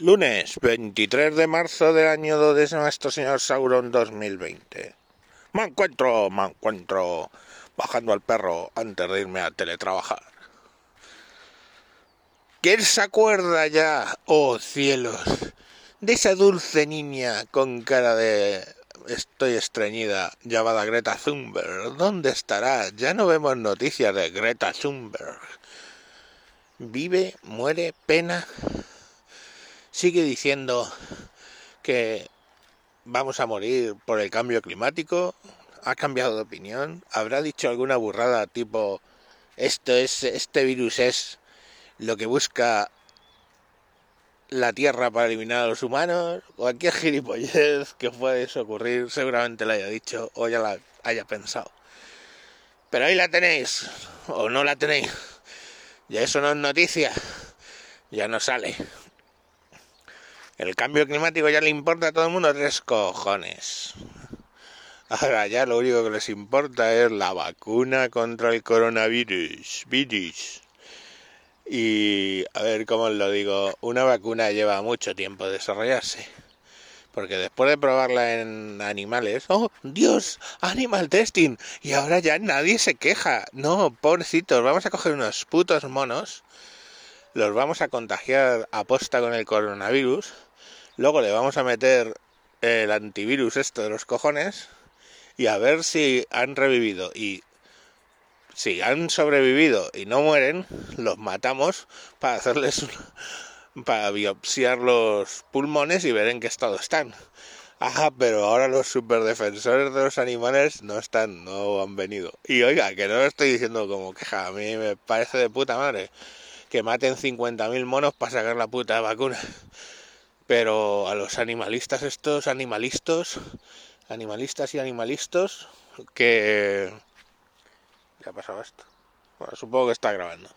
Lunes 23 de marzo del año de nuestro señor Sauron 2020. Me encuentro, me encuentro bajando al perro antes de irme a teletrabajar. ¿Quién se acuerda ya, oh cielos, de esa dulce niña con cara de estoy estreñida llamada Greta Thunberg? ¿Dónde estará? Ya no vemos noticias de Greta Thunberg. Vive, muere, pena sigue diciendo que vamos a morir por el cambio climático, ha cambiado de opinión, habrá dicho alguna burrada tipo esto es este virus es lo que busca la Tierra para eliminar a los humanos, cualquier gilipollez que pueda ocurrir seguramente la haya dicho o ya la haya pensado. Pero ahí la tenéis, o no la tenéis. Ya eso no es noticia, ya no sale. El cambio climático ya le importa a todo el mundo tres cojones. Ahora ya lo único que les importa es la vacuna contra el coronavirus. Virus. Y a ver cómo os lo digo, una vacuna lleva mucho tiempo desarrollarse. Porque después de probarla en animales, oh Dios, animal testing, y ahora ya nadie se queja. No, pobrecitos, vamos a coger unos putos monos, los vamos a contagiar a posta con el coronavirus Luego le vamos a meter el antivirus esto de los cojones y a ver si han revivido y si han sobrevivido y no mueren, los matamos para hacerles para biopsiar los pulmones y ver en qué estado están. Ajá, pero ahora los superdefensores de los animales no están, no han venido. Y oiga, que no lo estoy diciendo como queja, a mí me parece de puta madre que maten 50.000 monos para sacar la puta vacuna. Pero a los animalistas estos, animalistas, animalistas y animalistas, que... ¿Qué ha pasado esto? Bueno, supongo que está grabando.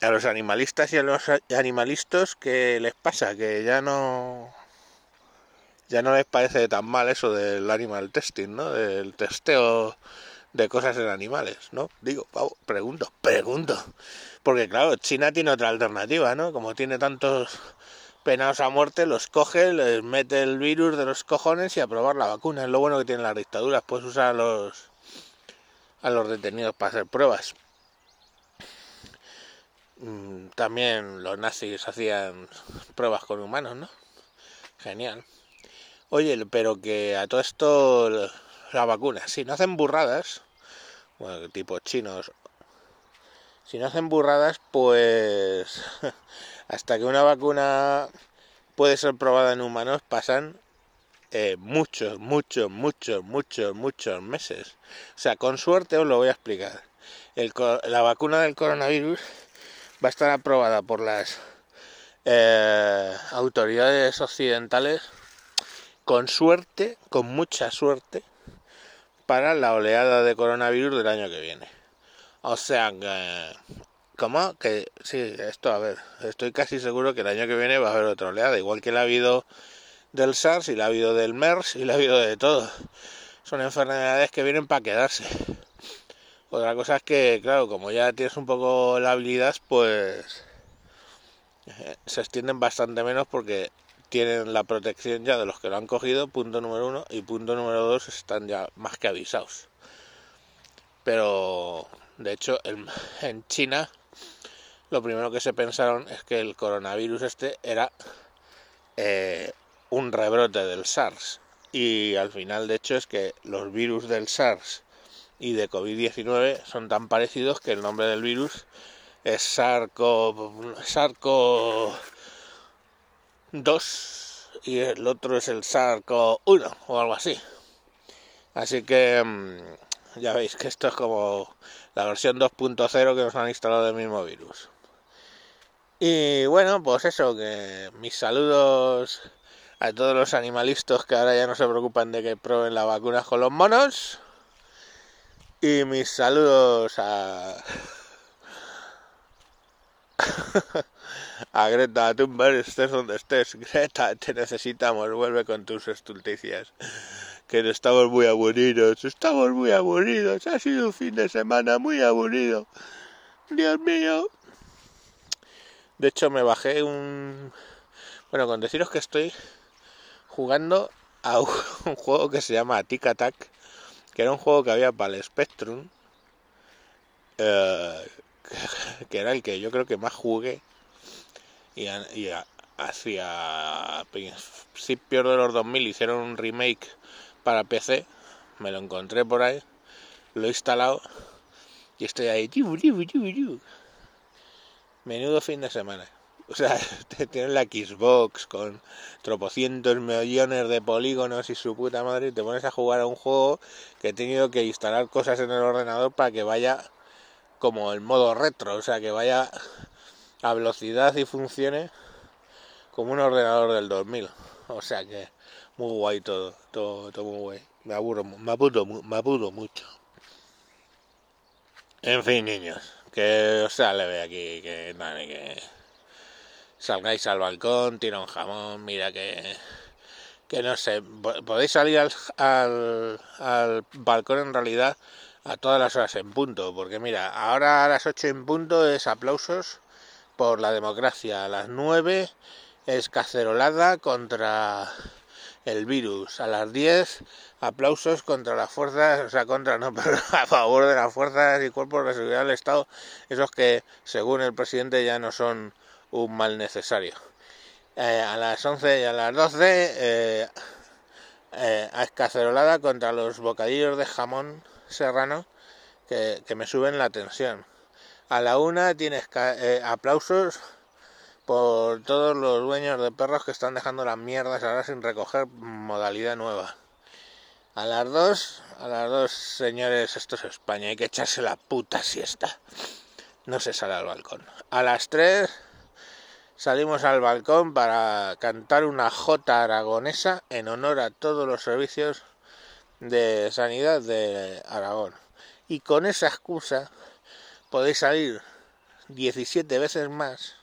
A los animalistas y a los animalistas, ¿qué les pasa? Que ya no... Ya no les parece tan mal eso del animal testing, ¿no? Del testeo de cosas en animales, ¿no? Digo, pregunto, pregunto. Porque claro, China tiene otra alternativa, ¿no? Como tiene tantos penados a muerte, los coge, les mete el virus de los cojones y a probar la vacuna. Es lo bueno que tienen las dictaduras, puedes usar a los, a los detenidos para hacer pruebas. Mm, también los nazis hacían pruebas con humanos, ¿no? Genial. Oye, pero que a todo esto la vacuna, si no hacen burradas, bueno, tipo chinos, si no hacen burradas, pues hasta que una vacuna puede ser probada en humanos pasan eh, muchos, muchos, muchos, muchos, muchos meses. O sea, con suerte os lo voy a explicar. la vacuna del coronavirus va a estar aprobada por las eh, autoridades occidentales con suerte, con mucha suerte, para la oleada de coronavirus del año que viene. O sea que ¿Cómo? Que sí, esto, a ver, estoy casi seguro que el año que viene va a haber otra oleada, igual que la ha habido del SARS y la ha habido del MERS y la ha habido de todo. Son enfermedades que vienen para quedarse. Otra cosa es que, claro, como ya tienes un poco la habilidad, pues eh, se extienden bastante menos porque tienen la protección ya de los que lo han cogido, punto número uno, y punto número dos, están ya más que avisados. Pero, de hecho, en China lo primero que se pensaron es que el coronavirus este era eh, un rebrote del SARS. Y al final, de hecho, es que los virus del SARS y de COVID-19 son tan parecidos que el nombre del virus es SARCO, SARCO 2 y el otro es el SARCO 1 o algo así. Así que mm, ya veis que esto es como la versión 2.0 que nos han instalado del mismo virus. Y bueno, pues eso, que mis saludos a todos los animalistas que ahora ya no se preocupan de que prueben la vacuna con los monos. Y mis saludos a. a Greta Thunberg, estés donde estés. Greta, te necesitamos, vuelve con tus estulticias. Que estamos muy aburridos, estamos muy aburridos. Ha sido un fin de semana muy aburrido. Dios mío. De hecho, me bajé un, Bueno, con deciros que estoy jugando a un juego que se llama Tic Attack, que era un juego que había para el Spectrum, eh, que era el que yo creo que más jugué y, y hacia principios de los 2000 hicieron un remake para PC, me lo encontré por ahí, lo he instalado y estoy ahí. Menudo fin de semana. O sea, tienes la Xbox con tropocientos millones de polígonos y su puta madre y te pones a jugar a un juego que he tenido que instalar cosas en el ordenador para que vaya como el modo retro, o sea, que vaya a velocidad y funcione como un ordenador del 2000. O sea que muy guay todo, todo, todo muy guay. Me aburro, me aburro, me aburro mucho. En fin, niños, que os sale de aquí, que que salgáis al balcón, tira un jamón, mira que, que no sé, podéis salir al, al, al, balcón en realidad a todas las horas en punto, porque mira, ahora a las 8 en punto es aplausos por la democracia, a las 9 es cacerolada contra el virus, a las 10 aplausos contra las fuerzas, o sea, contra no, pero a favor de las fuerzas y cuerpos de seguridad del Estado, esos que según el presidente ya no son un mal necesario. Eh, a las 11 y a las 12 eh, eh, escacerolada contra los bocadillos de jamón serrano que, me suben la tensión. A la una tienes aplausos por todos los dueños de perros que están dejando las mierdas ahora sin recoger modalidad nueva. A las dos, a las dos, señores, esto es España, hay que echarse la puta siesta. No se sale al balcón. A las tres salimos al balcón para cantar una jota aragonesa en honor a todos los servicios de sanidad de Aragón. Y con esa excusa podéis salir 17 veces más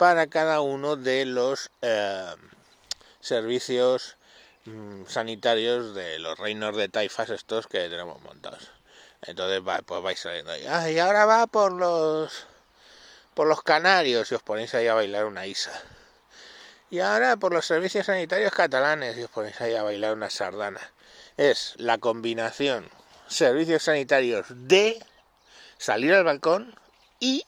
para cada uno de los eh, servicios mm, sanitarios de los reinos de taifas estos que tenemos montados. Entonces pues vais saliendo ahí. Ah, y ahora va por los por los canarios y os ponéis ahí a bailar una isa. Y ahora por los servicios sanitarios catalanes y os ponéis ahí a bailar una sardana. Es la combinación servicios sanitarios de salir al balcón y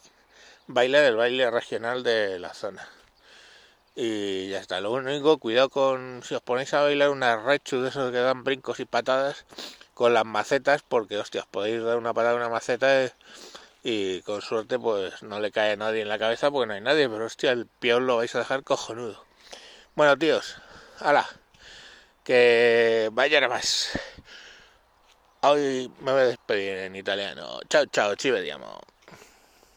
bailar el baile regional de la zona. Y ya está. Lo único, cuidado con si os ponéis a bailar una rechu de esos que dan brincos y patadas con las macetas, porque hostias, podéis dar una patada a una maceta y con suerte pues no le cae a nadie en la cabeza porque no hay nadie, pero hostia, el peor lo vais a dejar cojonudo. Bueno, tíos, hala, que vayan a más. Hoy me voy a despedir en italiano. Chao, chao, ci.